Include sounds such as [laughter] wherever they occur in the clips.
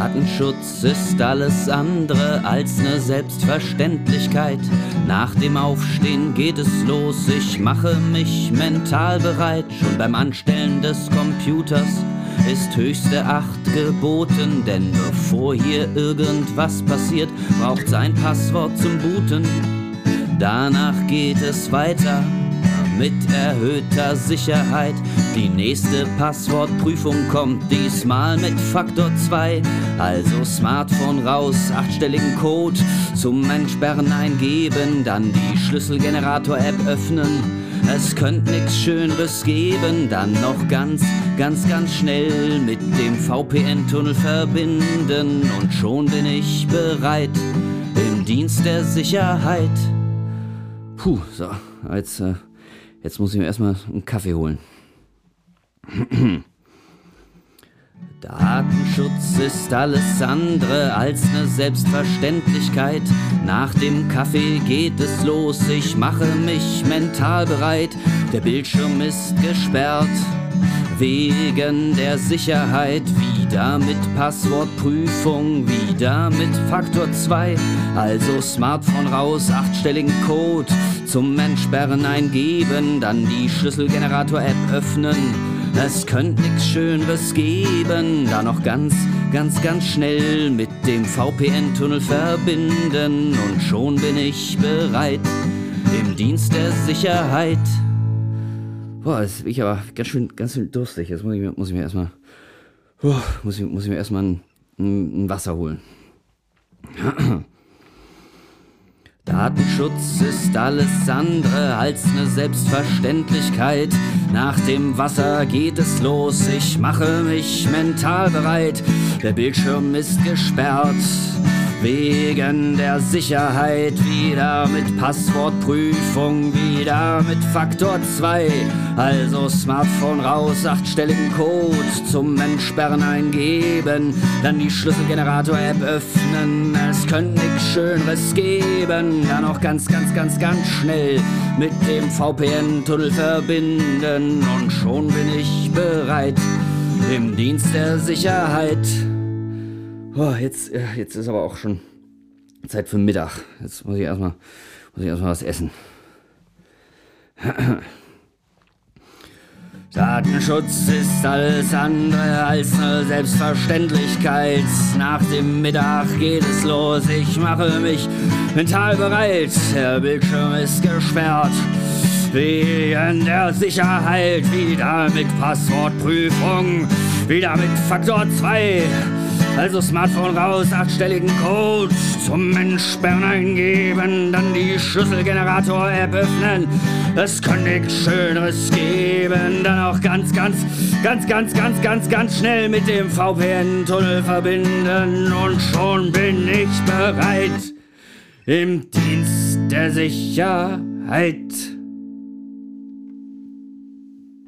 Datenschutz ist alles andere als eine Selbstverständlichkeit. Nach dem Aufstehen geht es los, ich mache mich mental bereit. Schon beim Anstellen des Computers ist höchste Acht geboten, denn bevor hier irgendwas passiert, braucht's ein Passwort zum Booten. Danach geht es weiter mit erhöhter Sicherheit. Die nächste Passwortprüfung kommt diesmal mit Faktor 2. Also Smartphone raus, achtstelligen Code zum Entsperren eingeben, dann die Schlüsselgenerator-App öffnen. Es könnte nix Schöneres geben, dann noch ganz, ganz, ganz schnell mit dem VPN-Tunnel verbinden und schon bin ich bereit im Dienst der Sicherheit. Puh, so, jetzt, äh, jetzt muss ich mir erstmal einen Kaffee holen. Datenschutz ist alles andere als eine Selbstverständlichkeit. Nach dem Kaffee geht es los, ich mache mich mental bereit. Der Bildschirm ist gesperrt, wegen der Sicherheit. Wieder mit Passwortprüfung, wieder mit Faktor 2. Also Smartphone raus, achtstelligen Code zum Entsperren eingeben, dann die Schlüsselgenerator-App öffnen es könnte nix Schöneres geben, da noch ganz, ganz, ganz schnell mit dem VPN-Tunnel verbinden und schon bin ich bereit im Dienst der Sicherheit. Boah, jetzt bin ich aber ganz schön, ganz schön durstig. Jetzt muss ich mir, muss ich mir erstmal, oh, muss ich, muss ich mir erstmal ein, ein, ein Wasser holen. [clears throat] Datenschutz ist alles andere als eine Selbstverständlichkeit. Nach dem Wasser geht es los, ich mache mich mental bereit. Der Bildschirm ist gesperrt. Wegen der Sicherheit wieder mit Passwortprüfung, wieder mit Faktor 2. Also Smartphone raus, achtstelligen Code zum Entsperren eingeben. Dann die Schlüsselgenerator-App öffnen. Es könnte nichts Schöneres geben. Dann noch ganz, ganz, ganz, ganz schnell mit dem VPN-Tunnel verbinden. Und schon bin ich bereit im Dienst der Sicherheit. Oh, jetzt, jetzt ist aber auch schon Zeit für Mittag. Jetzt muss ich erstmal, muss ich erstmal was essen. [clears throat] Datenschutz ist alles andere als eine Selbstverständlichkeit. Nach dem Mittag geht es los, ich mache mich mental bereit. Der Bildschirm ist gesperrt. Wegen der Sicherheit wieder mit Passwortprüfung, wieder mit Faktor 2. Also Smartphone raus, achtstelligen Code zum Entsperren eingeben, dann die Schlüsselgenerator-App öffnen. Es kann nichts Schöneres geben, dann auch ganz, ganz, ganz, ganz, ganz, ganz, ganz schnell mit dem VPN-Tunnel verbinden und schon bin ich bereit im Dienst der Sicherheit.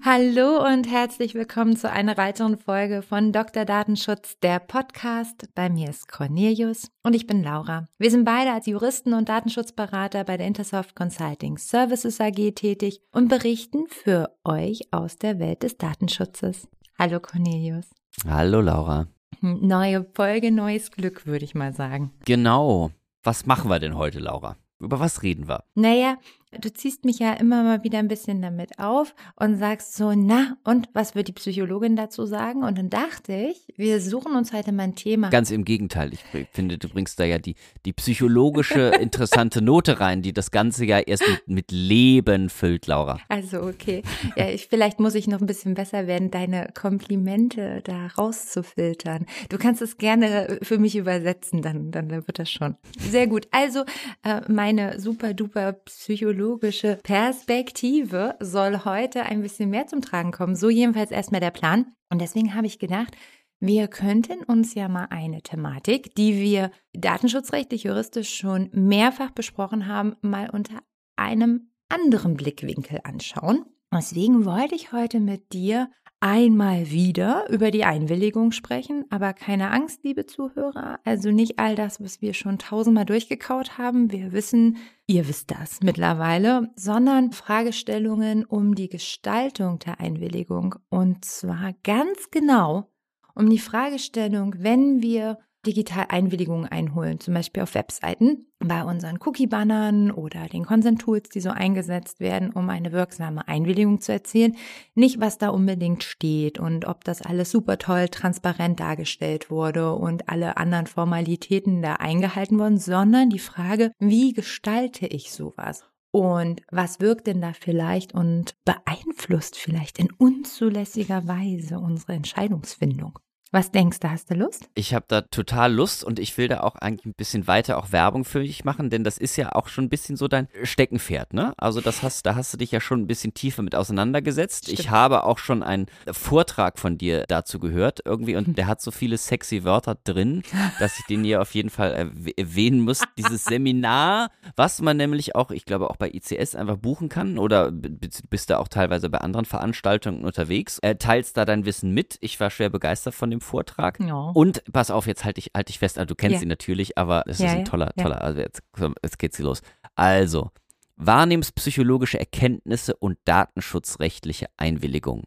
Hallo und herzlich willkommen zu einer weiteren Folge von Dr. Datenschutz, der Podcast. Bei mir ist Cornelius und ich bin Laura. Wir sind beide als Juristen und Datenschutzberater bei der Intersoft Consulting Services AG tätig und berichten für euch aus der Welt des Datenschutzes. Hallo Cornelius. Hallo Laura. Neue Folge, neues Glück, würde ich mal sagen. Genau. Was machen wir denn heute, Laura? Über was reden wir? Naja, du ziehst mich ja immer mal wieder ein bisschen damit auf und sagst so, na, und was wird die Psychologin dazu sagen? Und dann dachte ich, wir suchen uns heute mal ein Thema. Ganz im Gegenteil, ich finde, du bringst da ja die, die psychologische [laughs] interessante Note rein, die das Ganze ja erst mit, mit Leben füllt, Laura. Also, okay. Ja, ich, vielleicht muss ich noch ein bisschen besser werden, deine Komplimente da rauszufiltern. Du kannst es gerne für mich übersetzen, dann, dann wird das schon. Sehr gut. Also, äh, meine super duper Psychologie psychologische Perspektive soll heute ein bisschen mehr zum Tragen kommen. So jedenfalls erstmal der Plan. Und deswegen habe ich gedacht, wir könnten uns ja mal eine Thematik, die wir datenschutzrechtlich, juristisch schon mehrfach besprochen haben, mal unter einem anderen Blickwinkel anschauen. Deswegen wollte ich heute mit dir einmal wieder über die Einwilligung sprechen, aber keine Angst, liebe Zuhörer, also nicht all das, was wir schon tausendmal durchgekaut haben. Wir wissen, ihr wisst das mittlerweile, sondern Fragestellungen um die Gestaltung der Einwilligung. Und zwar ganz genau um die Fragestellung, wenn wir digital Einwilligungen einholen, zum Beispiel auf Webseiten, bei unseren Cookie-Bannern oder den Consent-Tools, die so eingesetzt werden, um eine wirksame Einwilligung zu erzielen. Nicht, was da unbedingt steht und ob das alles super toll transparent dargestellt wurde und alle anderen Formalitäten da eingehalten wurden, sondern die Frage, wie gestalte ich sowas? Und was wirkt denn da vielleicht und beeinflusst vielleicht in unzulässiger Weise unsere Entscheidungsfindung? Was denkst du, hast du Lust? Ich habe da total Lust und ich will da auch eigentlich ein bisschen weiter auch Werbung für dich machen, denn das ist ja auch schon ein bisschen so dein Steckenpferd, ne? Also das hast, da hast du dich ja schon ein bisschen tiefer mit auseinandergesetzt. Stimmt. Ich habe auch schon einen Vortrag von dir dazu gehört irgendwie und der hat so viele sexy Wörter drin, dass ich den hier auf jeden Fall erwähnen muss. [laughs] Dieses Seminar, was man nämlich auch, ich glaube auch bei ICS einfach buchen kann oder bist da auch teilweise bei anderen Veranstaltungen unterwegs, äh, teilst da dein Wissen mit. Ich war schwer begeistert von dem Vortrag. Ja. Und pass auf, jetzt halte ich, halt ich fest, also du kennst ja. ihn natürlich, aber es ja, ist ein toller, toller, also jetzt, jetzt geht's hier los. Also, wahrnehmungspsychologische Erkenntnisse und datenschutzrechtliche Einwilligung.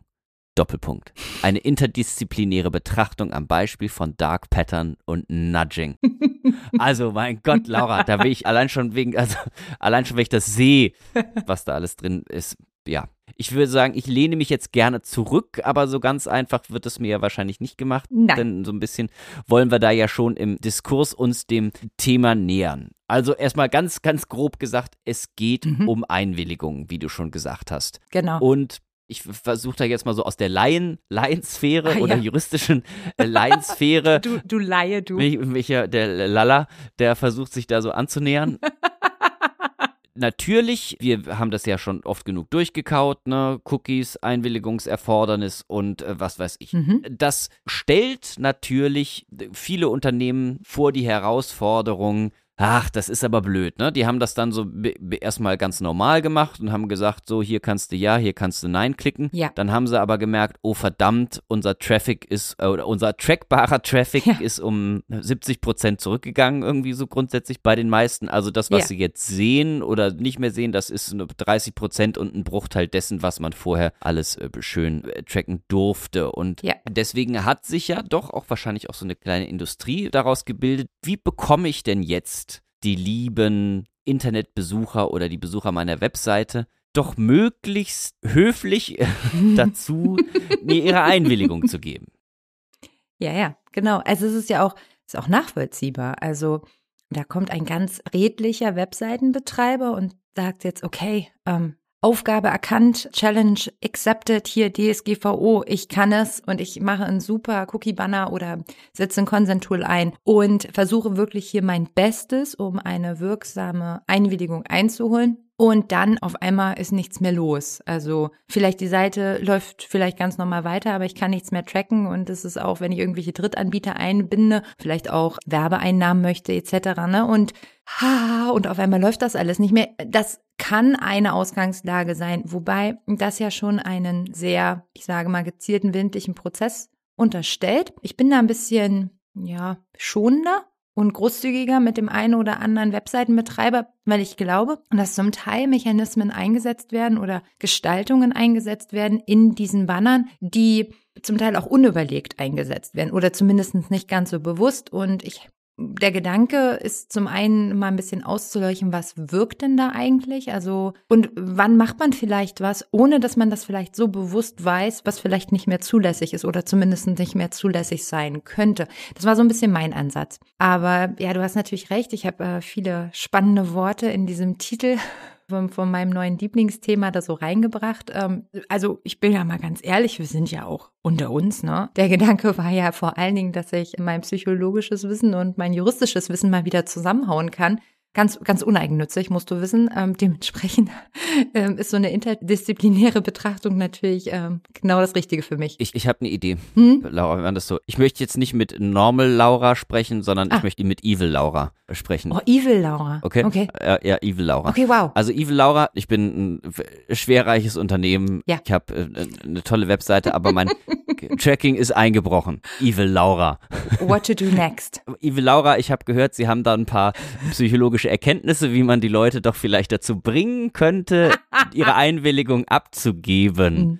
Doppelpunkt. Eine interdisziplinäre Betrachtung am Beispiel von Dark Pattern und Nudging. [laughs] Also, mein Gott, Laura, da will ich allein schon wegen, also allein schon, wenn ich das sehe, was da alles drin ist, ja, ich würde sagen, ich lehne mich jetzt gerne zurück, aber so ganz einfach wird es mir ja wahrscheinlich nicht gemacht. Nein. Denn so ein bisschen wollen wir da ja schon im Diskurs uns dem Thema nähern. Also erstmal ganz, ganz grob gesagt, es geht mhm. um Einwilligung, wie du schon gesagt hast. Genau. Und ich versuche da jetzt mal so aus der Laien, Laiensphäre ah, oder ja. juristischen äh, Laiensphäre. [laughs] du, du Laie, du. Mich, mich, der Lalla, der versucht sich da so anzunähern. [laughs] natürlich, wir haben das ja schon oft genug durchgekaut, ne? Cookies, Einwilligungserfordernis und äh, was weiß ich. Mhm. Das stellt natürlich viele Unternehmen vor die Herausforderung, Ach, das ist aber blöd, ne? Die haben das dann so erstmal ganz normal gemacht und haben gesagt, so hier kannst du ja, hier kannst du nein klicken. Ja. Dann haben sie aber gemerkt, oh verdammt, unser Traffic ist, äh, oder unser trackbarer Traffic ja. ist um 70 Prozent zurückgegangen, irgendwie so grundsätzlich bei den meisten. Also das, was ja. sie jetzt sehen oder nicht mehr sehen, das ist 30 Prozent und ein Bruchteil dessen, was man vorher alles äh, schön äh, tracken durfte. Und ja. deswegen hat sich ja doch auch wahrscheinlich auch so eine kleine Industrie daraus gebildet. Wie bekomme ich denn jetzt die lieben Internetbesucher oder die Besucher meiner Webseite doch möglichst höflich [laughs] dazu, mir ihre Einwilligung zu geben. Ja, ja, genau. Also es ist ja auch, ist auch nachvollziehbar. Also da kommt ein ganz redlicher Webseitenbetreiber und sagt jetzt, okay, ähm, Aufgabe erkannt, Challenge accepted, hier DSGVO, ich kann es und ich mache einen super Cookie-Banner oder setze ein Consent-Tool ein und versuche wirklich hier mein Bestes, um eine wirksame Einwilligung einzuholen. Und dann auf einmal ist nichts mehr los. Also vielleicht die Seite läuft vielleicht ganz normal weiter, aber ich kann nichts mehr tracken und es ist auch, wenn ich irgendwelche Drittanbieter einbinde, vielleicht auch Werbeeinnahmen möchte etc. Ne? Und ha, und auf einmal läuft das alles nicht mehr. Das kann eine Ausgangslage sein, wobei das ja schon einen sehr, ich sage mal, gezielten windlichen Prozess unterstellt. Ich bin da ein bisschen, ja, schonender und großzügiger mit dem einen oder anderen Webseitenbetreiber, weil ich glaube, dass zum Teil Mechanismen eingesetzt werden oder Gestaltungen eingesetzt werden in diesen Bannern, die zum Teil auch unüberlegt eingesetzt werden oder zumindest nicht ganz so bewusst. Und ich der Gedanke ist zum einen mal ein bisschen auszuleuchten, was wirkt denn da eigentlich? Also, und wann macht man vielleicht was, ohne dass man das vielleicht so bewusst weiß, was vielleicht nicht mehr zulässig ist oder zumindest nicht mehr zulässig sein könnte. Das war so ein bisschen mein Ansatz. Aber ja, du hast natürlich recht. Ich habe äh, viele spannende Worte in diesem Titel von, von meinem neuen Lieblingsthema da so reingebracht. Ähm, also ich bin ja mal ganz ehrlich, wir sind ja auch unter uns, ne? Der Gedanke war ja vor allen Dingen, dass ich mein psychologisches Wissen und mein juristisches Wissen mal wieder zusammenhauen kann ganz, ganz uneigennützig, musst du wissen. Ähm, dementsprechend [laughs] ähm, ist so eine interdisziplinäre Betrachtung natürlich ähm, genau das Richtige für mich. Ich, ich habe eine Idee, hm? Laura, wenn das so. Ich möchte jetzt nicht mit Normal Laura sprechen, sondern ah. ich möchte mit Evil Laura sprechen. Oh, Evil Laura. Okay. okay. Ja, ja, Evil Laura. Okay, wow. Also Evil Laura, ich bin ein schwerreiches Unternehmen. Ja. Ich habe äh, eine tolle Webseite, aber mein [laughs] Tracking ist eingebrochen. Evil Laura. What to do next? Evil Laura, ich habe gehört, Sie haben da ein paar psychologische praktische Erkenntnisse, wie man die Leute doch vielleicht dazu bringen könnte, [laughs] ihre Einwilligung abzugeben. Mhm.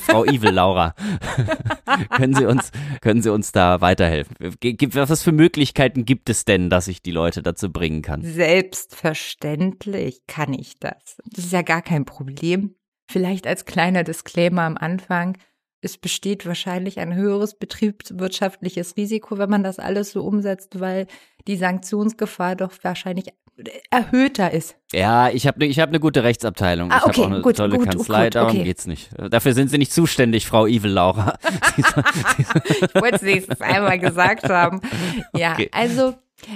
Frau Evil Laura, können Sie uns, können Sie uns da weiterhelfen? Was für Möglichkeiten gibt es denn, dass ich die Leute dazu bringen kann? Selbstverständlich kann ich das. Das ist ja gar kein Problem. Vielleicht als kleiner Disclaimer am Anfang es besteht wahrscheinlich ein höheres betriebswirtschaftliches Risiko, wenn man das alles so umsetzt, weil die Sanktionsgefahr doch wahrscheinlich erhöhter ist. Ja, ich habe ne, ich hab eine gute Rechtsabteilung. Ah, okay, ich habe auch eine gut, tolle gut, Kanzlei, gut, darum okay. geht's nicht. Dafür sind Sie nicht zuständig, Frau Evil Laura. [laughs] ich wollte es nächstes einmal gesagt haben. [laughs] Ja, Okay. also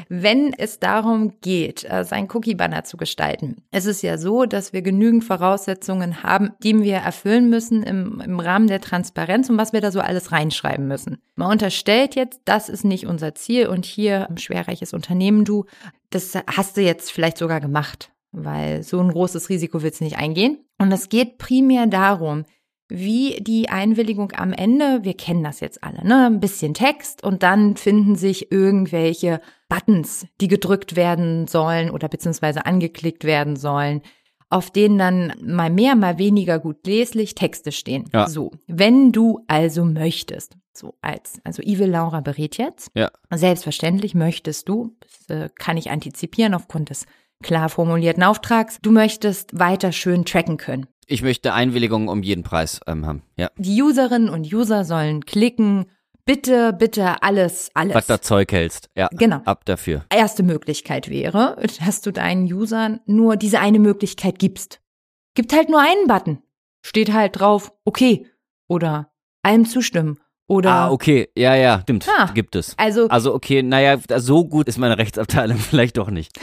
wenn es darum geht, äh, sein Cookie-Banner zu gestalten, es ist ja so, dass wir genügend Voraussetzungen haben, die wir erfüllen müssen im, im Rahmen der Transparenz und was wir da so alles reinschreiben müssen. Man unterstellt jetzt, das ist nicht unser Ziel und hier ein schwerreiches Unternehmen, du, das hast du jetzt vielleicht sogar gemacht, weil so ein großes Risiko willst du nicht eingehen. Und es geht primär darum, wie die Einwilligung am Ende, wir kennen das jetzt alle, ne? Ein bisschen Text und dann finden sich irgendwelche Buttons, die gedrückt werden sollen oder beziehungsweise angeklickt werden sollen, auf denen dann mal mehr, mal weniger gut leslich Texte stehen. Ja. So, wenn du also möchtest, so als, also Evil Laura berät jetzt, Ja. selbstverständlich möchtest du, das äh, kann ich antizipieren aufgrund des klar formulierten Auftrags, du möchtest weiter schön tracken können. Ich möchte Einwilligung um jeden Preis ähm, haben. Ja. Die Userinnen und User sollen klicken. Bitte, bitte alles, alles. Was da Zeug hältst. Ja. Genau. Ab dafür. Erste Möglichkeit wäre, dass du deinen Usern nur diese eine Möglichkeit gibst. Gibt halt nur einen Button. Steht halt drauf, okay. Oder allem zustimmen. Oder Ah, okay. Ja, ja, stimmt. Ah. Gibt es. also Also, okay, naja, so gut ist meine Rechtsabteilung [laughs] vielleicht doch nicht,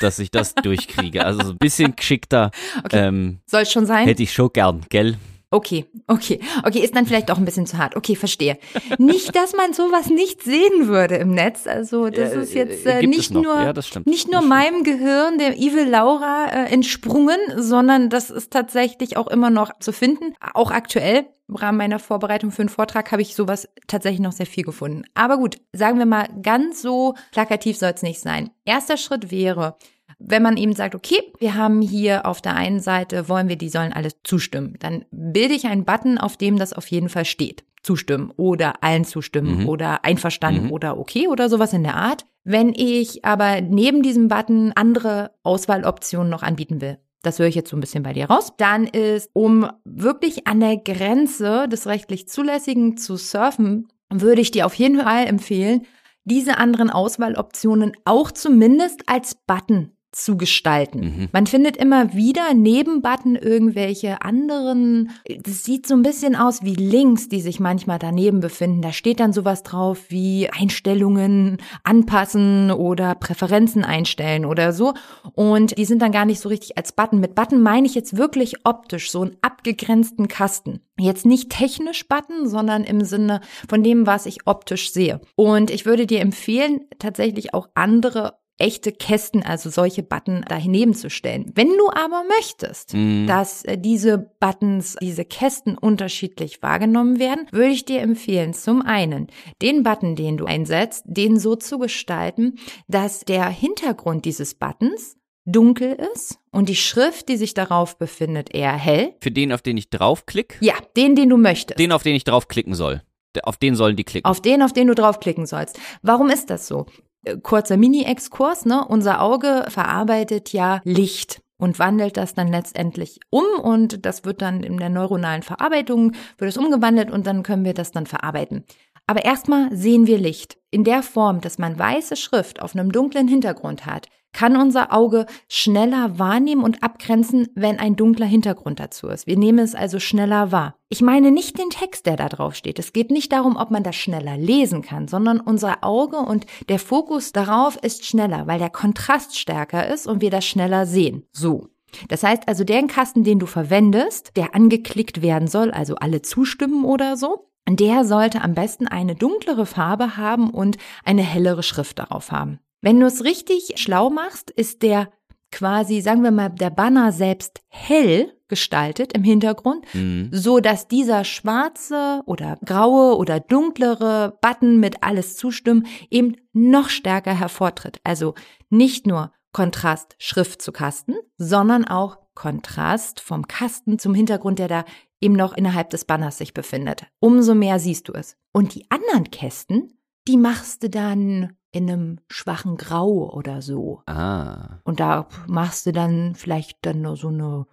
dass ich das durchkriege. Also so ein bisschen geschickter Okay. ähm, soll schon sein. hätte ich schon gern, gell? Okay, okay, okay, ist dann vielleicht auch ein bisschen zu hart. Okay, verstehe. Nicht, dass man sowas nicht sehen würde im Netz. Also das Ja, ist jetzt äh, äh, nicht nur Ja, nicht nur meinem Gehirn, der Evil Laura, äh, entsprungen, sondern das ist tatsächlich auch immer noch zu finden. Auch aktuell im Rahmen meiner Vorbereitung für einen Vortrag habe ich sowas tatsächlich noch sehr viel gefunden. Aber gut, sagen wir mal, ganz so plakativ soll es nicht sein. Erster Schritt wäre, wenn man eben sagt, okay, wir haben hier auf der einen Seite, wollen wir, die sollen alle zustimmen, dann bilde ich einen Button, auf dem das auf jeden Fall steht. Zustimmen oder allen zustimmen Mhm. oder einverstanden Mhm. oder okay oder sowas in der Art. Wenn ich aber neben diesem Button andere Auswahloptionen noch anbieten will, das höre ich jetzt so ein bisschen bei dir raus, dann ist, um wirklich an der Grenze des rechtlich Zulässigen zu surfen, würde ich dir auf jeden Fall empfehlen, diese anderen Auswahloptionen auch zumindest als Button zu gestalten. Mhm. Man findet immer wieder neben Button irgendwelche anderen, das sieht so ein bisschen aus wie Links, die sich manchmal daneben befinden. Da steht dann sowas drauf wie Einstellungen anpassen oder Präferenzen einstellen oder so. Und die sind dann gar nicht so richtig als Button. Mit Button meine ich jetzt wirklich optisch, so einen abgegrenzten Kasten. Jetzt nicht technisch Button, sondern im Sinne von dem, was ich optisch sehe. Und ich würde dir empfehlen, tatsächlich auch andere echte Kästen, also solche Button daneben zu stellen. Wenn du aber möchtest, Mhm. dass äh, diese Buttons, diese Kästen unterschiedlich wahrgenommen werden, würde ich dir empfehlen, zum einen den Button, den du einsetzt, den so zu gestalten, dass der Hintergrund dieses Buttons dunkel ist und die Schrift, die sich darauf befindet, eher hell. Für den, auf den ich draufklick, Ja, den, den du möchtest. den, auf den ich draufklicken soll. Auf den sollen die klicken. Auf den, auf den du draufklicken sollst. Warum ist das so? Äh, Kurzer Mini-Exkurs, ne? Unser Auge verarbeitet ja Licht und wandelt das dann letztendlich um und das wird dann in der neuronalen Verarbeitung, wird es umgewandelt und dann können wir das dann verarbeiten. Aber erstmal sehen wir Licht. In der Form, dass man weiße Schrift auf einem dunklen Hintergrund hat, kann unser Auge schneller wahrnehmen und abgrenzen, wenn ein dunkler Hintergrund dazu ist. Wir nehmen es also schneller wahr. Ich meine nicht den Text, der da drauf steht. Es geht nicht darum, ob man das schneller lesen kann, sondern unser Auge und der Fokus darauf ist schneller, weil der Kontrast stärker ist und wir das schneller sehen. So. Das heißt also, der Kasten, den du verwendest, der angeklickt werden soll, also alle zustimmen oder so, der sollte am besten eine dunklere Farbe haben und eine hellere Schrift darauf haben. Wenn du es richtig schlau machst, ist der quasi, sagen wir mal, der Banner selbst hell gestaltet im Hintergrund, Mhm. so dass dieser schwarze oder graue oder dunklere Button mit alles zustimmen eben noch stärker hervortritt. Also nicht nur Kontrast Schrift zu Kasten, sondern auch Kontrast vom Kasten zum Hintergrund, der da eben noch innerhalb des Banners sich befindet. Umso mehr siehst du es. Und die anderen Kästen, die machst du dann in einem schwachen Grau oder so. Ah. Und da machst du dann vielleicht dann nur so eine,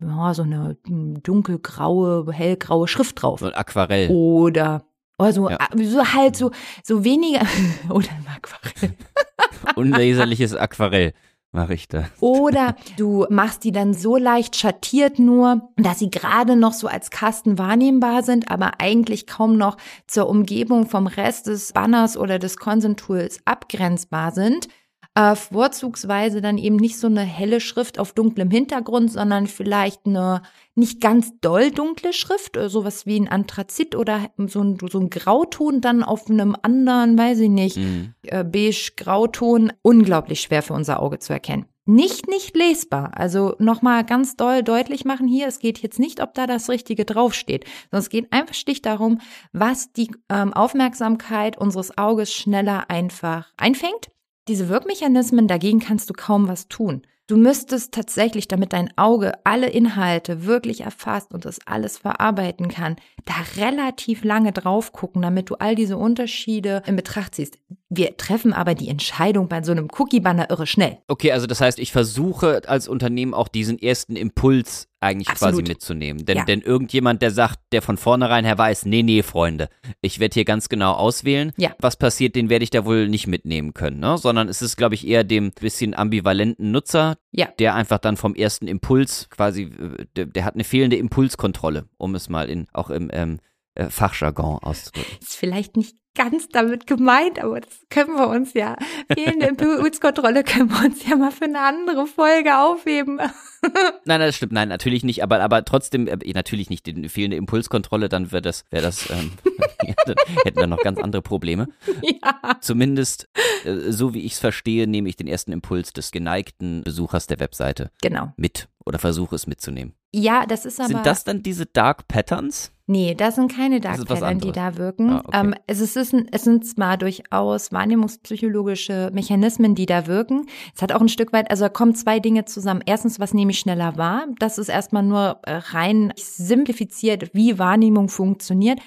ja, so eine hm, dunkelgraue, hellgraue Schrift drauf. So ein Aquarell. Oder, oder so, Ja. so halt so, so weniger, [laughs] oder im Aquarell. [laughs] Unleserliches Aquarell mache ich da. Oder du machst die dann so leicht schattiert nur, dass sie gerade noch so als Kasten wahrnehmbar sind, aber eigentlich kaum noch zur Umgebung vom Rest des Banners oder des Consent-Tools abgrenzbar sind. Äh, vorzugsweise dann eben nicht so eine helle Schrift auf dunklem Hintergrund, sondern vielleicht eine nicht ganz doll dunkle Schrift, äh, sowas wie ein Anthrazit oder so ein, so ein Grauton dann auf einem anderen, weiß ich nicht, Mhm. äh, beige Grauton unglaublich schwer für unser Auge zu erkennen. Nicht nicht lesbar. Also nochmal ganz doll deutlich machen hier, es geht jetzt nicht, ob da das Richtige draufsteht, sondern es geht einfach schlicht darum, was die ähm, Aufmerksamkeit unseres Auges schneller einfach einfängt. Diese Wirkmechanismen, dagegen kannst du kaum was tun. Du müsstest tatsächlich, damit dein Auge alle Inhalte wirklich erfasst und das alles verarbeiten kann, da relativ lange drauf gucken, damit du all diese Unterschiede in Betracht ziehst. Wir treffen aber die Entscheidung bei so einem Cookie-Banner irre schnell. Okay, also das heißt, ich versuche als Unternehmen auch diesen ersten Impuls eigentlich Absolut. quasi mitzunehmen. Denn, Ja. denn irgendjemand, der sagt, der von vornherein her weiß, nee, nee, Freunde, ich werde hier ganz genau auswählen. Ja. Was passiert, den werde ich da wohl nicht mitnehmen können, ne? Sondern es ist, glaube ich, eher dem bisschen ambivalenten Nutzer, Ja. der einfach dann vom ersten Impuls quasi, äh, der, der hat eine fehlende Impulskontrolle, um es mal in auch im ähm, äh, Fachjargon auszudrücken. Ist vielleicht nicht ganz damit gemeint, aber das können wir uns ja, fehlende Impulskontrolle [laughs] können wir uns ja mal für eine andere Folge aufheben. [laughs] Nein, das stimmt, nein, natürlich nicht, aber, aber trotzdem, äh, natürlich nicht die fehlende Impulskontrolle, dann wäre das, wäre das, ähm, [laughs] dann hätten wir noch ganz andere Probleme. ja. Zumindest, äh, so wie ich es verstehe, nehme ich den ersten Impuls des geneigten Besuchers der Webseite Genau. mit oder versuche es mitzunehmen. Ja, das ist aber. Sind das dann diese Dark Patterns? Nee, das sind keine Dark was Pattern, die da wirken. Ah, okay. ähm, es, ist, es, sind, es sind zwar durchaus wahrnehmungspsychologische Mechanismen, die da wirken. Es hat auch ein Stück weit, also da kommen zwei Dinge zusammen. Erstens, was nehme ich schneller wahr? Das ist erstmal nur äh, rein simplifiziert, wie Wahrnehmung funktioniert.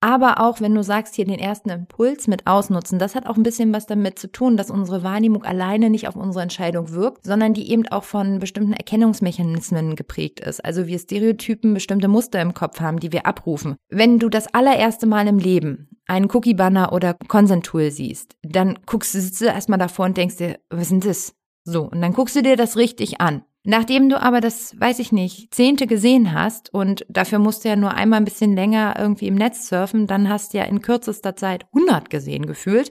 Aber auch, wenn du sagst, hier den ersten Impuls mit ausnutzen, das hat auch ein bisschen was damit zu tun, dass unsere Wahrnehmung alleine nicht auf unsere Entscheidung wirkt, sondern die eben auch von bestimmten Erkennungsmechanismen geprägt ist. Also wir Stereotypen bestimmte Muster im Kopf haben, die wir abrufen. Wenn du das allererste Mal im Leben einen Cookie-Banner oder Consent-Tool siehst, dann guckst du, sitzt du erstmal davor und denkst dir, was ist denn das? So, und dann guckst du dir das richtig an. Nachdem du aber das, weiß ich nicht, zehnte gesehen hast und dafür musst du ja nur einmal ein bisschen länger irgendwie im Netz surfen, dann hast du ja in kürzester Zeit 100 gesehen gefühlt,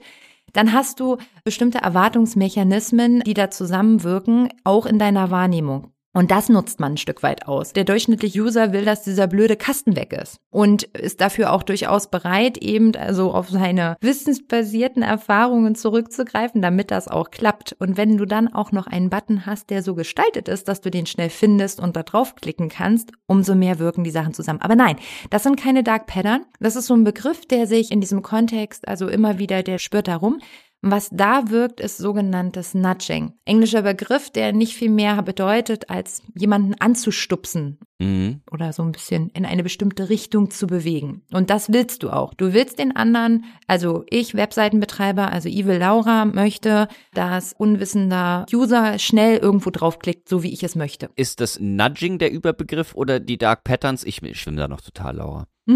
dann hast du bestimmte Erwartungsmechanismen, die da zusammenwirken, auch in deiner Wahrnehmung. Und das nutzt man ein Stück weit aus. Der durchschnittliche User will, dass dieser blöde Kasten weg ist und ist dafür auch durchaus bereit, eben also auf seine wissensbasierten Erfahrungen zurückzugreifen, damit das auch klappt. Und wenn du dann auch noch einen Button hast, der so gestaltet ist, dass du den schnell findest und da draufklicken kannst, umso mehr wirken die Sachen zusammen. Aber nein, das sind keine Dark Pattern. Das ist so ein Begriff, der sich in diesem Kontext also immer wieder, der spürt darum. Was da wirkt, ist sogenanntes Nudging. Englischer Begriff, der nicht viel mehr bedeutet, als jemanden anzustupsen Mhm. oder so ein bisschen in eine bestimmte Richtung zu bewegen. Und das willst du auch. Du willst den anderen, also ich, Webseitenbetreiber, also Evil Laura, möchte, dass unwissender User schnell irgendwo draufklickt, so wie ich es möchte. Ist das Nudging der Überbegriff oder die Dark Patterns? Ich, ich schwimme da noch total, Laura. [laughs]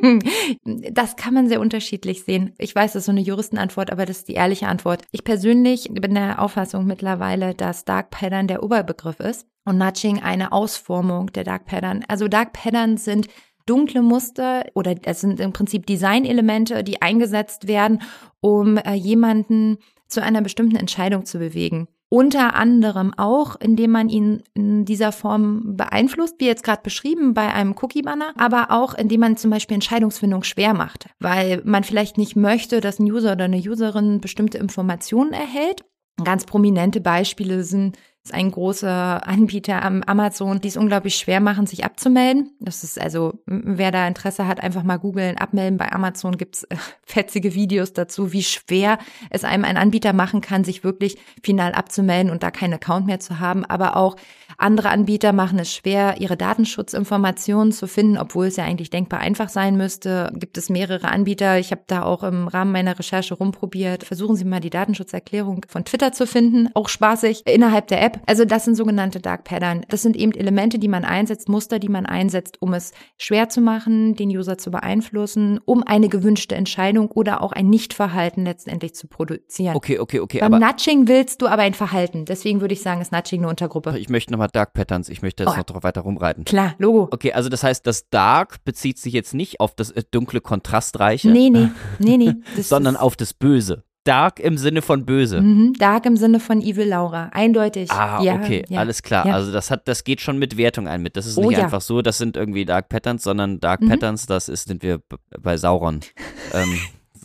[laughs] Das kann man sehr unterschiedlich sehen. Ich weiß, das ist so eine Juristenantwort, aber das ist die ehrliche Antwort. Ich persönlich bin der Auffassung mittlerweile, dass Dark Pattern der Oberbegriff ist und Nudging eine Ausformung der Dark Pattern. Also Dark Pattern sind dunkle Muster oder es sind im Prinzip Designelemente, die eingesetzt werden, um äh, jemanden zu einer bestimmten Entscheidung zu bewegen. Unter anderem auch, indem man ihn in dieser Form beeinflusst, wie jetzt gerade beschrieben bei einem Cookie-Banner, aber auch indem man zum Beispiel Entscheidungsfindung schwer macht, weil man vielleicht nicht möchte, dass ein User oder eine Userin bestimmte Informationen erhält. Ganz prominente Beispiele sind ist ein großer Anbieter am Amazon, die es unglaublich schwer machen, sich abzumelden. Das ist also, wer da Interesse hat, einfach mal googeln, abmelden. Bei Amazon gibt's äh, [laughs] fetzige Videos dazu, wie schwer es einem ein Anbieter machen kann, sich wirklich final abzumelden und da keinen Account mehr zu haben. Aber auch andere Anbieter machen es schwer, ihre Datenschutzinformationen zu finden, obwohl es ja eigentlich denkbar einfach sein müsste. Gibt es mehrere Anbieter. Ich habe da auch im Rahmen meiner Recherche rumprobiert. Versuchen Sie mal die Datenschutzerklärung von Twitter zu finden. Auch spaßig innerhalb der App. Also das sind sogenannte Dark Pattern. Das sind eben Elemente, die man einsetzt, Muster, die man einsetzt, um es schwer zu machen, den User zu beeinflussen, um eine gewünschte Entscheidung oder auch ein Nichtverhalten letztendlich zu produzieren. Okay, okay, okay. Beim Nudging willst du aber ein Verhalten. Deswegen würde ich sagen, ist Nudging eine Untergruppe. Ich möchte nochmal Dark Patterns. Ich möchte jetzt Oh. noch drauf weiter rumreiten. Klar, Logo. Okay, also das heißt, das Dark bezieht sich jetzt nicht auf das äh, dunkle, kontrastreiche, Nee, nee, [laughs] nee, nee. Sondern auf das Böse. Dark im Sinne von böse. Mhm, Dark im Sinne von Evil Laura. Eindeutig. Ah, ja, okay, ja. alles klar. Ja. Also das hat, das geht schon mit Wertung ein mit. Das ist Oh nicht einfach so, das sind irgendwie Dark Patterns, sondern Dark Mhm. Patterns, das ist, sind wir bei Sauron. [laughs] ähm,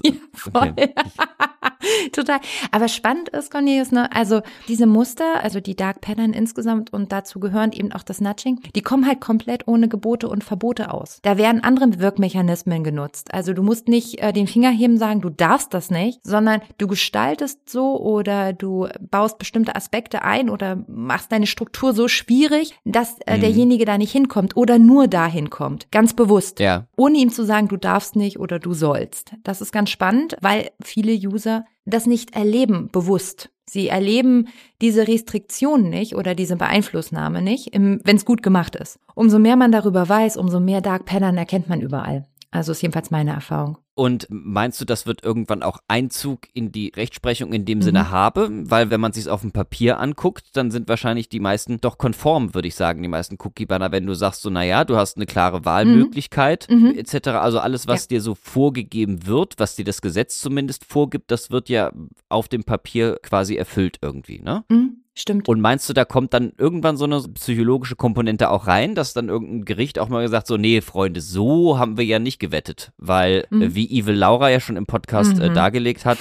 Ja, voll. Okay. [laughs] Total. Aber spannend ist, Cornelius, ne? Also diese Muster, also die Dark Pattern insgesamt und dazu gehören eben auch das Nudging, die kommen halt komplett ohne Gebote und Verbote aus. Da werden andere Wirkmechanismen genutzt. Also du musst nicht äh, den Finger heben, sagen, du darfst das nicht, sondern du gestaltest so oder du baust bestimmte Aspekte ein oder machst deine Struktur so schwierig, dass äh, Mhm. derjenige da nicht hinkommt oder nur dahin kommt. Ganz bewusst ja, ohne ihm zu sagen, du darfst nicht oder du sollst. Das ist ganz spannend, weil viele User das nicht erleben bewusst. Sie erleben diese Restriktion nicht oder diese Beeinflussnahme nicht, wenn es gut gemacht ist. Umso mehr man darüber weiß, umso mehr Dark Pattern erkennt man überall. Also ist jedenfalls meine Erfahrung. Und meinst du, das wird irgendwann auch Einzug in die Rechtsprechung in dem Mhm. Sinne haben? Weil wenn man sich auf dem Papier anguckt, dann sind wahrscheinlich die meisten doch konform, würde ich sagen, die meisten Cookie-Banner, wenn du sagst so, naja, du hast eine klare Wahlmöglichkeit Mhm. etc. Also alles, was dir so vorgegeben wird, was dir das Gesetz zumindest vorgibt, das wird ja auf dem Papier quasi erfüllt irgendwie, ne? Mhm, stimmt. Und meinst du, da kommt dann irgendwann so eine psychologische Komponente auch rein, dass dann irgendein Gericht auch mal gesagt so, nee, Freunde, so haben wir ja nicht gewettet, weil Mhm. äh, wie Evil Laura ja schon im Podcast äh, Mhm. dargelegt hat,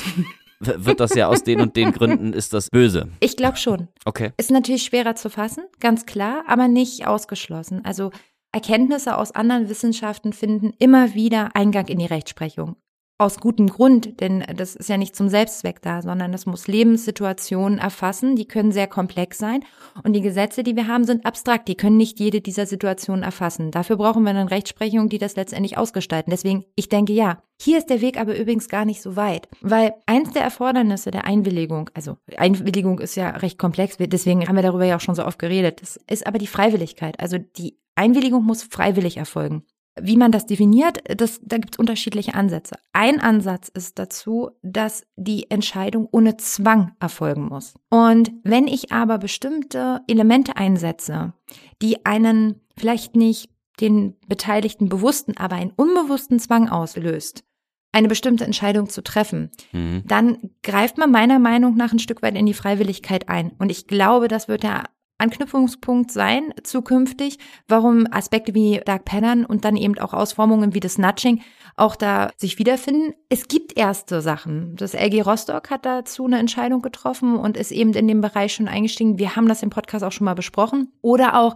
wird das ja aus den und den Gründen ist das böse. Ich glaube schon. Okay. Ist natürlich schwerer zu fassen, ganz klar, aber nicht ausgeschlossen. Also Erkenntnisse aus anderen Wissenschaften finden immer wieder Eingang in die Rechtsprechung. Aus gutem Grund, denn das ist ja nicht zum Selbstzweck da, sondern es muss Lebenssituationen erfassen, die können sehr komplex sein und die Gesetze, die wir haben, sind abstrakt, die können nicht jede dieser Situationen erfassen. Dafür brauchen wir eine Rechtsprechung, die das letztendlich ausgestalten. Deswegen, ich denke ja. Hier ist der Weg aber übrigens gar nicht so weit, weil eins der Erfordernisse der Einwilligung, also Einwilligung ist ja recht komplex, deswegen haben wir darüber ja auch schon so oft geredet, das ist aber die Freiwilligkeit. Also die Einwilligung muss freiwillig erfolgen. Wie man das definiert, das, da gibt es unterschiedliche Ansätze. Ein Ansatz ist dazu, dass die Entscheidung ohne Zwang erfolgen muss. Und wenn ich aber bestimmte Elemente einsetze, die einen vielleicht nicht den Beteiligten bewussten, aber einen unbewussten Zwang auslöst, eine bestimmte Entscheidung zu treffen, Mhm. dann greift man meiner Meinung nach ein Stück weit in die Freiwilligkeit ein. Und ich glaube, das wird der Anknüpfungspunkt sein zukünftig, warum Aspekte wie Dark Pattern und dann eben auch Ausformungen wie das Nudging auch da sich wiederfinden. Es gibt erste Sachen. Das LG Rostock hat dazu eine Entscheidung getroffen und ist eben in dem Bereich schon eingestiegen. Wir haben das im Podcast auch schon mal besprochen. Oder auch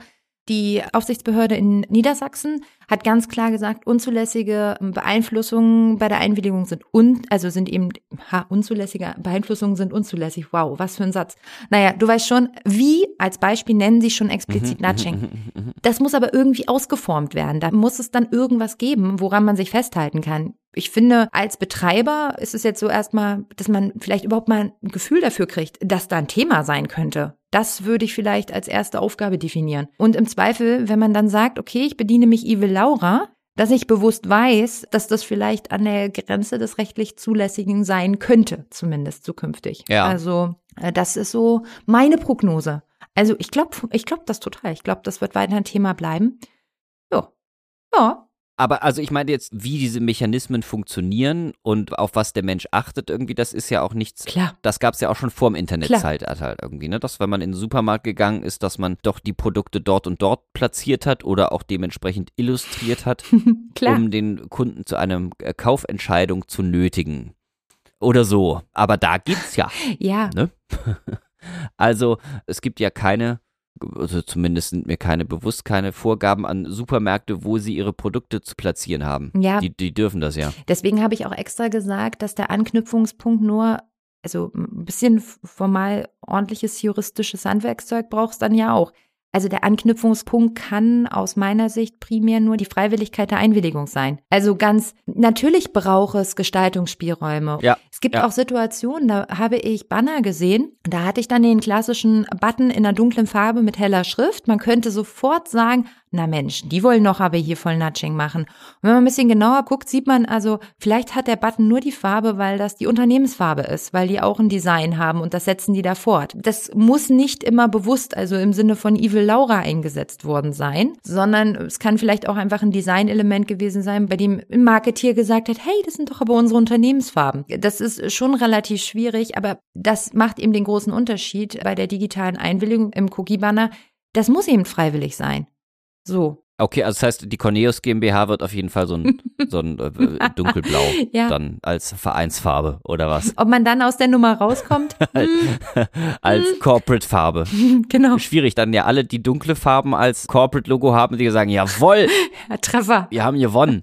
die Aufsichtsbehörde in Niedersachsen hat ganz klar gesagt, unzulässige Beeinflussungen bei der Einwilligung sind un, also sind eben, ha, unzulässige Beeinflussungen sind unzulässig. Wow, was für ein Satz. Naja, du weißt schon, wie als Beispiel nennen sie schon explizit Nudging. Das muss aber irgendwie ausgeformt werden. Da muss es dann irgendwas geben, woran man sich festhalten kann. Ich finde, als Betreiber ist es jetzt so erstmal, dass man vielleicht überhaupt mal ein Gefühl dafür kriegt, dass da ein Thema sein könnte. Das würde ich vielleicht als erste Aufgabe definieren. Und im Zweifel, wenn man dann sagt, okay, ich bediene mich Evil Laura, dass ich bewusst weiß, dass das vielleicht an der Grenze des rechtlich Zulässigen sein könnte, zumindest zukünftig. Ja. Also, äh, das ist so meine Prognose. Also, ich glaube, ich glaube das total. Ich glaube, das wird weiter ein Thema bleiben. Ja. Ja. Aber also ich meine jetzt, wie diese Mechanismen funktionieren und auf was der Mensch achtet irgendwie, das ist ja auch nichts. Klar. Das gab es ja auch schon vor dem Internetzeitalter halt irgendwie, ne? Dass wenn man in den Supermarkt gegangen ist, dass man doch die Produkte dort und dort platziert hat oder auch dementsprechend illustriert hat, [laughs] Klar. um den Kunden zu einer äh, Kaufentscheidung zu nötigen. Oder so. Aber da gibt's ja. ja. Ne? [laughs] Also es gibt ja keine, also zumindest sind mir keine bewusst, keine Vorgaben an Supermärkte, wo sie ihre Produkte zu platzieren haben. Ja. Die, die dürfen das ja. Deswegen habe ich auch extra gesagt, dass der Anknüpfungspunkt nur, also ein bisschen formal ordentliches juristisches Handwerkszeug brauchst dann ja auch. Also der Anknüpfungspunkt kann aus meiner Sicht primär nur die Freiwilligkeit der Einwilligung sein. Also ganz natürlich braucht es Gestaltungsspielräume. Ja, Es gibt ja. auch Situationen, da habe ich Banner gesehen, da hatte ich dann den klassischen Button in einer dunklen Farbe mit heller Schrift. Man könnte sofort sagen, na Mensch, die wollen doch aber hier voll Nudging machen. Und wenn man ein bisschen genauer guckt, sieht man also, vielleicht hat der Button nur die Farbe, weil das die Unternehmensfarbe ist, weil die auch ein Design haben und das setzen die da fort. Das muss nicht immer bewusst, also im Sinne von Evil Laura eingesetzt worden sein, sondern es kann vielleicht auch einfach ein Designelement gewesen sein, bei dem ein Marketier gesagt hat, hey, das sind doch aber unsere Unternehmensfarben. Das ist schon relativ schwierig, aber das macht eben den großen Unterschied bei der digitalen Einwilligung im Cookie-Banner. Das muss eben freiwillig sein. So. Okay, also das heißt, die Corneus GmbH wird auf jeden Fall so ein, so ein äh, [laughs] dunkelblau Ja. dann als Vereinsfarbe oder was? Ob man dann aus der Nummer rauskommt? [laughs] Hm, als Corporate-Farbe. [laughs] genau. Schwierig, dann ja alle, die dunkle Farben als Corporate-Logo haben, die sagen, jawohl, Herr Treffer. wir haben gewonnen.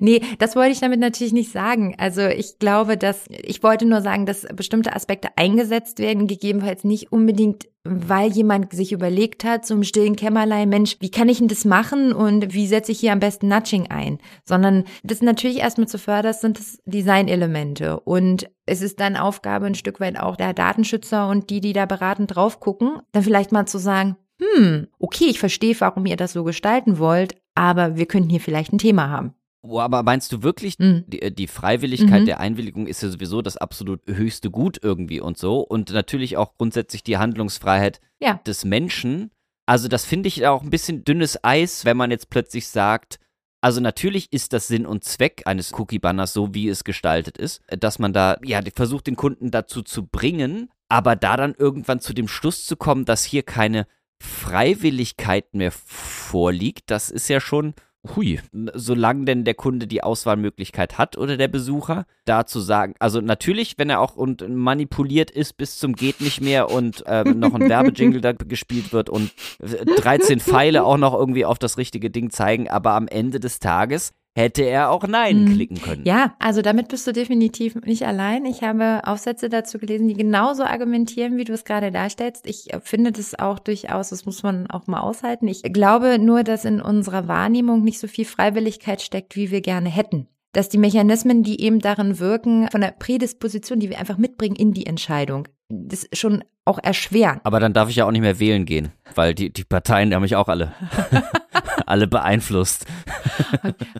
Nee, das wollte ich damit natürlich nicht sagen. Also ich glaube, dass ich wollte nur sagen, dass bestimmte Aspekte eingesetzt werden, gegebenenfalls nicht unbedingt, weil jemand sich überlegt hat, im stillen Kämmerlein, Mensch, wie kann ich denn das machen und wie setze ich hier am besten Nudging ein? Sondern das natürlich erstmal zu fördern, sind das Designelemente. Und es ist dann Aufgabe ein Stück weit auch der Datenschützer und die, die da beratend drauf gucken, dann vielleicht mal zu sagen, hm, okay, ich verstehe, warum ihr das so gestalten wollt, aber wir könnten hier vielleicht ein Thema haben. Oh, aber meinst du wirklich, Mhm. die, die Freiwilligkeit Mhm. der Einwilligung ist ja sowieso das absolut höchste Gut irgendwie und so und natürlich auch grundsätzlich die Handlungsfreiheit Ja. des Menschen. Also das finde ich auch ein bisschen dünnes Eis, wenn man jetzt plötzlich sagt, also natürlich ist das Sinn und Zweck eines Cookie-Banners so, wie es gestaltet ist, dass man da ja versucht, den Kunden dazu zu bringen, aber da dann irgendwann zu dem Schluss zu kommen, dass hier keine Freiwilligkeit mehr vorliegt, das ist ja schon Hui, solange denn der Kunde die Auswahlmöglichkeit hat oder der Besucher, da zu sagen, also natürlich, wenn er auch und manipuliert ist bis zum geht nicht mehr und äh, noch ein Werbejingle da gespielt wird und äh, 13 Pfeile auch noch irgendwie auf das richtige Ding zeigen, aber am Ende des Tages hätte er auch Nein Mhm. klicken können. Ja, also damit bist du definitiv nicht allein. Ich habe Aufsätze dazu gelesen, die genauso argumentieren, wie du es gerade darstellst. Ich äh, finde das auch durchaus, das muss man auch mal aushalten. Ich glaube nur, dass in unserer Wahrnehmung nicht so viel Freiwilligkeit steckt, wie wir gerne hätten. Dass die Mechanismen, die eben darin wirken, von der Prädisposition, die wir einfach mitbringen in die Entscheidung, das schon auch erschweren. Aber dann darf ich ja auch nicht mehr wählen gehen, weil die, die Parteien, die haben mich auch alle, [laughs] alle beeinflusst.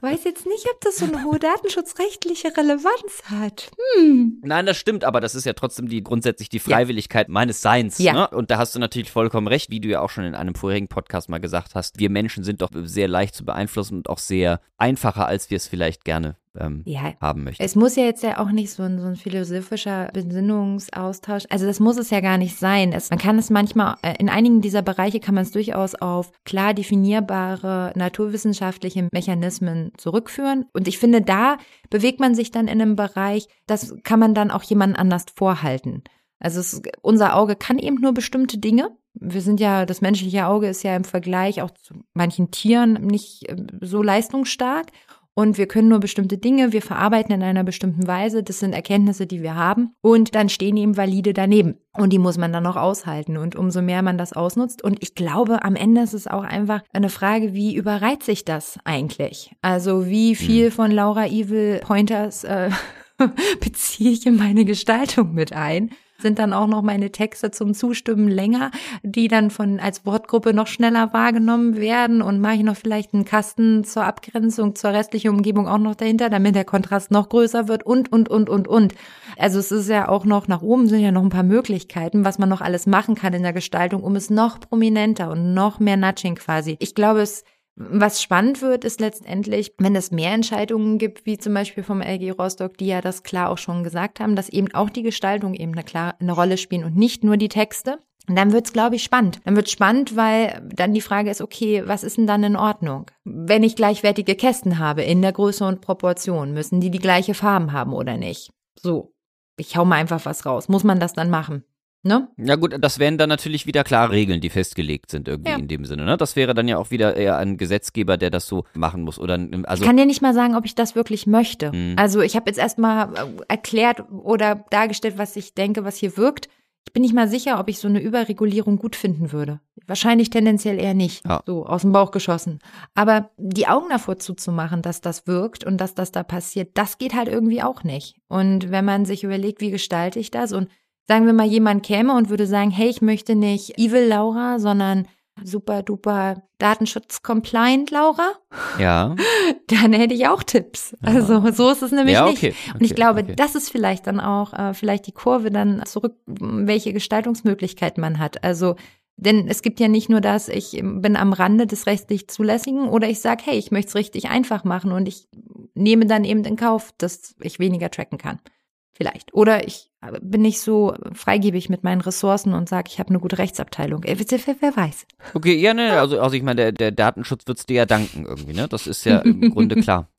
Weiß jetzt nicht, ob das so eine hohe datenschutzrechtliche Relevanz hat. Hm. Nein, das stimmt, aber das ist ja trotzdem die grundsätzlich die Freiwilligkeit meines Seins. Ja. Ne? Und da hast du natürlich vollkommen recht, wie du ja auch schon in einem vorherigen Podcast mal gesagt hast. Wir Menschen sind doch sehr leicht zu beeinflussen und auch sehr einfacher, als wir es vielleicht gerne ähm, Ja, haben möchten. Es muss ja jetzt ja auch nicht so ein, so ein philosophischer Besinnungsaustausch, also das muss es ja gar nicht sein. Es, man kann es manchmal, äh, in einigen dieser Bereiche kann man es durchaus auf klar definierbare naturwissenschaftliche Mechanismen zurückführen. Und ich finde, da bewegt man sich dann in einem Bereich, das kann man dann auch jemand anders vorhalten. Also es, unser Auge kann eben nur bestimmte Dinge. Wir sind ja, das menschliche Auge ist ja im Vergleich auch zu manchen Tieren nicht äh, so leistungsstark. Und wir können nur bestimmte Dinge, wir verarbeiten in einer bestimmten Weise. Das sind Erkenntnisse, die wir haben. Und dann stehen eben valide daneben. Und die muss man dann auch aushalten. Und umso mehr man das ausnutzt. Und ich glaube, am Ende ist es auch einfach eine Frage, wie überreizt sich das eigentlich? Also wie viel von Laura Evil Pointers äh, [laughs] beziehe ich in meine Gestaltung mit ein? Sind dann auch noch meine Texte zum Zustimmen länger, die dann von als Wortgruppe noch schneller wahrgenommen werden und mache ich noch vielleicht einen Kasten zur Abgrenzung zur restlichen Umgebung auch noch dahinter, damit der Kontrast noch größer wird und und und und und. Also es ist ja auch noch nach oben sind ja noch ein paar Möglichkeiten, was man noch alles machen kann in der Gestaltung, um es noch prominenter und noch mehr Nudging quasi. Ich glaube, es was spannend wird, ist letztendlich, wenn es mehr Entscheidungen gibt, wie zum Beispiel vom LG Rostock, die ja das klar auch schon gesagt haben, dass eben auch die Gestaltung eben eine, klar, eine Rolle spielen und nicht nur die Texte. Und dann wird's, glaube ich, spannend. Dann wird's spannend, weil dann die Frage ist, okay, was ist denn dann in Ordnung? Wenn ich gleichwertige Kästen habe in der Größe und Proportion, müssen die die gleiche Farben haben oder nicht? So, ich hau mal einfach was raus. Muss man das dann machen? Ne? Ja gut, das wären dann natürlich wieder klare Regeln, die festgelegt sind irgendwie Ja. in dem Sinne. Ne? Das wäre dann ja auch wieder eher ein Gesetzgeber, der das so machen muss. Oder also ich kann dir nicht mal sagen, ob ich das wirklich möchte. Hm. Also ich habe jetzt erstmal äh, erklärt oder dargestellt, was ich denke, was hier wirkt. Ich bin nicht mal sicher, ob ich so eine Überregulierung gut finden würde. Wahrscheinlich tendenziell eher nicht. Ja. So aus dem Bauch geschossen. Aber die Augen davor zuzumachen, dass das wirkt und dass das da passiert, das geht halt irgendwie auch nicht. Und wenn man sich überlegt, wie gestalte ich das und sagen wir mal, jemand käme und würde sagen, hey, ich möchte nicht Evil Laura, sondern super duper Datenschutz-compliant Laura, ja. [laughs] dann hätte ich auch Tipps. Also so ist es nämlich ja, nicht. okay. Und ich okay, glaube, okay. das ist vielleicht dann auch äh, vielleicht die Kurve dann zurück, welche Gestaltungsmöglichkeiten man hat. Also denn es gibt ja nicht nur das, ich bin am Rande des rechtlich Zulässigen oder ich sage, hey, ich möchte es richtig einfach machen und ich nehme dann eben in Kauf, dass ich weniger tracken kann. Vielleicht. Oder ich bin nicht so freigebig mit meinen Ressourcen und sage, ich habe eine gute Rechtsabteilung. Äh, Wer, wer weiß. Okay, ja, ne, also, also ich meine, der, der Datenschutz wird's dir ja danken irgendwie, ne? Das ist ja im Grunde klar. [laughs]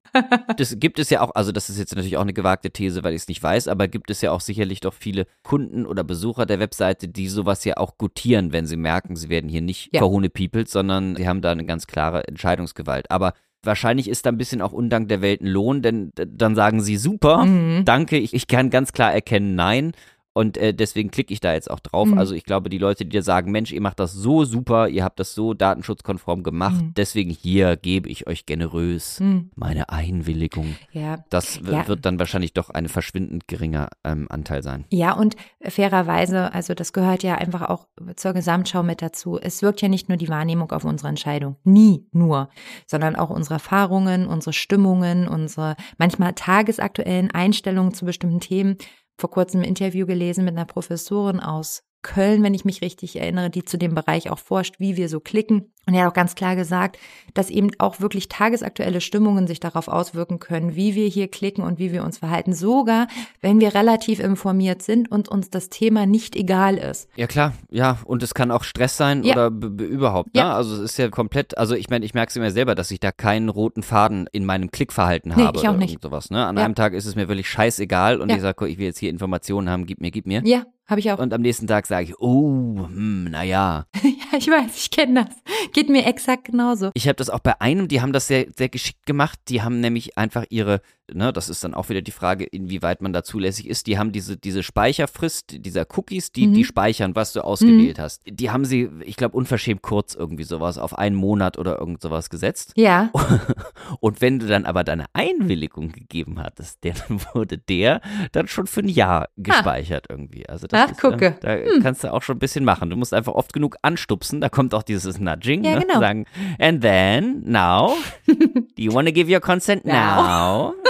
Das gibt es ja auch, also das ist jetzt natürlich auch eine gewagte These, weil ich es nicht weiß, aber gibt es ja auch sicherlich doch viele Kunden oder Besucher der Webseite, die sowas ja auch gutieren, wenn sie merken, sie werden hier nicht Ja. verhohnepiepelt, sondern sie haben da eine ganz klare Entscheidungsgewalt. Aber wahrscheinlich ist da ein bisschen auch Undank der Welt ein Lohn, denn dann sagen sie super, Mhm. danke, ich, ich kann ganz klar erkennen, nein. Und äh, deswegen klicke ich da jetzt auch drauf. Mhm. Also ich glaube, die Leute, die dir sagen, Mensch, ihr macht das so super, ihr habt das so datenschutzkonform gemacht, Mhm. deswegen hier gebe ich euch generös Hm, meine Einwilligung. ja. Das Ja. wird dann wahrscheinlich doch ein verschwindend geringer ähm, Anteil sein. Ja, und fairerweise, also das gehört ja einfach auch zur Gesamtschau mit dazu. Es wirkt ja nicht nur die Wahrnehmung auf unsere Entscheidung, nie nur, sondern auch unsere Erfahrungen, unsere Stimmungen, unsere manchmal tagesaktuellen Einstellungen zu bestimmten Themen. Vor kurzem ein Interview gelesen mit einer Professorin aus Köln, wenn ich mich richtig erinnere, die zu dem Bereich auch forscht, wie wir so klicken. Und er hat auch ganz klar gesagt, dass eben auch wirklich tagesaktuelle Stimmungen sich darauf auswirken können, wie wir hier klicken und wie wir uns verhalten. Sogar, wenn wir relativ informiert sind und uns das Thema nicht egal ist. Ja klar, ja, und es kann auch Stress sein Ja. oder überhaupt. Ja. Ne? Also es ist ja komplett, also ich meine, ich merke es mir selber, dass ich da keinen roten Faden in meinem Klickverhalten Nee, habe ich auch oder nicht. sowas. Ne? An Ja. einem Tag ist es mir wirklich scheißegal und ich sage, ich will jetzt hier Informationen haben, gib mir, gib mir. Ja, habe ich auch. Und am nächsten Tag sage ich, oh, hm, naja. [laughs] ja, ich weiß, ich kenne das. Geht mir exakt genauso. Ich habe das auch bei einem, die haben das sehr, sehr geschickt gemacht. Die haben nämlich einfach ihre, ne, das ist dann auch wieder die Frage, inwieweit man da zulässig ist. Die haben diese, diese Speicherfrist dieser Cookies, die, Mhm. die speichern, was du ausgewählt hast. Die haben sie, ich glaube, unverschämt kurz irgendwie sowas auf einen Monat oder irgend sowas gesetzt. Ja. [laughs] Und wenn du dann aber deine Einwilligung gegeben hattest, dann wurde der dann schon für ein Jahr gespeichert irgendwie. Also das Ach, ist, gucke. äh, da kannst du auch schon ein bisschen machen. Du musst einfach oft genug anstupsen, da kommt auch dieses Nudging, Ja, ne? genau. sagen, and then, now, [laughs] do you want to give your consent now? [laughs]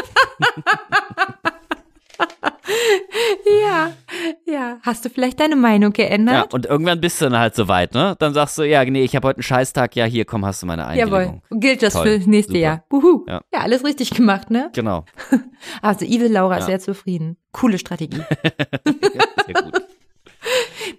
Ja. Ja. Hast du vielleicht deine Meinung Ja, geändert? und irgendwann bist du dann halt so weit, ne? Dann sagst du, ja, nee, ich habe heute einen Scheißtag, ja, hier, komm, hast du meine Einwilligung. Jawohl. Gilt das Toll. für das nächste Super. Jahr. Buhu. Ja. Ja. alles richtig gemacht, ne? Genau, [laughs] Also Evil Laura ist Ja. sehr zufrieden. Coole Strategie. [laughs] sehr gut.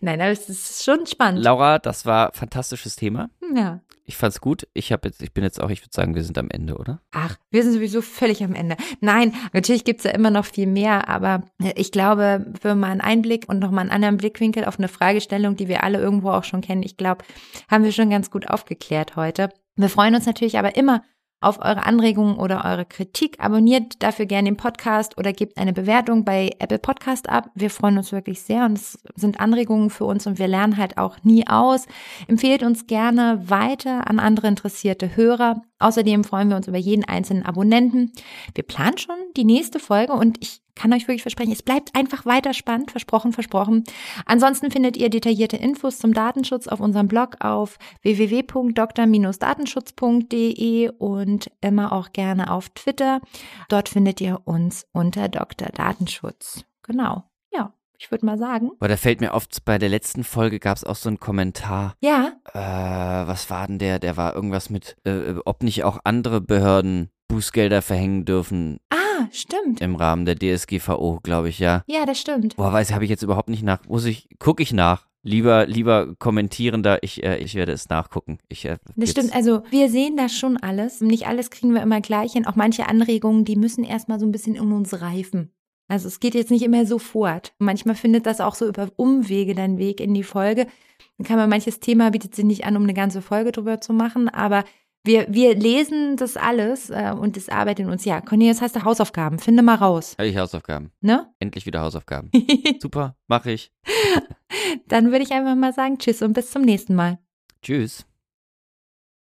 Nein, aber es ist schon spannend. Laura, das war ein fantastisches Thema. ja. Ich fand's gut. Ich habe jetzt, ich bin jetzt auch, ich würde sagen, wir sind am Ende, oder? Ach, wir sind sowieso völlig am Ende. Nein, natürlich gibt's ja immer noch viel mehr, aber ich glaube, für mal einen Einblick und nochmal einen anderen Blickwinkel auf eine Fragestellung, die wir alle irgendwo auch schon kennen, ich glaube, haben wir schon ganz gut aufgeklärt heute. Wir freuen uns natürlich aber immer auf eure Anregungen oder eure Kritik. Abonniert dafür gerne den Podcast oder gebt eine Bewertung bei Apple Podcast ab. Wir freuen uns wirklich sehr und es sind Anregungen für uns und wir lernen halt auch nie aus. Empfehlt uns gerne weiter an andere interessierte Hörer. Außerdem freuen wir uns über jeden einzelnen Abonnenten. Wir planen schon die nächste Folge und ich kann euch wirklich versprechen, es bleibt einfach weiter spannend, versprochen, versprochen. Ansonsten findet ihr detaillierte Infos zum Datenschutz auf unserem Blog auf www.dr-datenschutz.de und immer auch gerne auf Twitter. Dort findet ihr uns unter Dr. Datenschutz. Genau. Ja, ich würde mal sagen. Aber da fällt mir oft, bei der letzten Folge gab es auch so einen Kommentar. Ja, Äh, was war denn der? Der war irgendwas mit, äh, ob nicht auch andere Behörden Bußgelder verhängen dürfen ah, stimmt. im Rahmen der DSGVO, glaube ich, ja. Ja, das stimmt. Boah, weiß, habe ich jetzt überhaupt nicht nach. Muss ich, gucke ich nach. Lieber, lieber kommentierender, ich, äh, ich werde es nachgucken. Ich, äh, Das stimmt, also wir sehen das schon alles. Nicht alles kriegen wir immer gleich hin. Auch manche Anregungen, die müssen erstmal so ein bisschen in uns reifen. Also es geht jetzt nicht immer sofort. Manchmal findet das auch so über Umwege deinen Weg in die Folge. Dann kann man manches Thema bietet sich nicht an, um eine ganze Folge drüber zu machen, aber wir, wir lesen das alles äh, und das arbeitet in uns. Ja, Cornelius, hast du Hausaufgaben? Finde mal raus. Habe ich Hausaufgaben. Ne? Endlich wieder Hausaufgaben. [laughs] Super, mache ich. Dann würde ich einfach mal sagen Tschüss und bis zum nächsten Mal. Tschüss.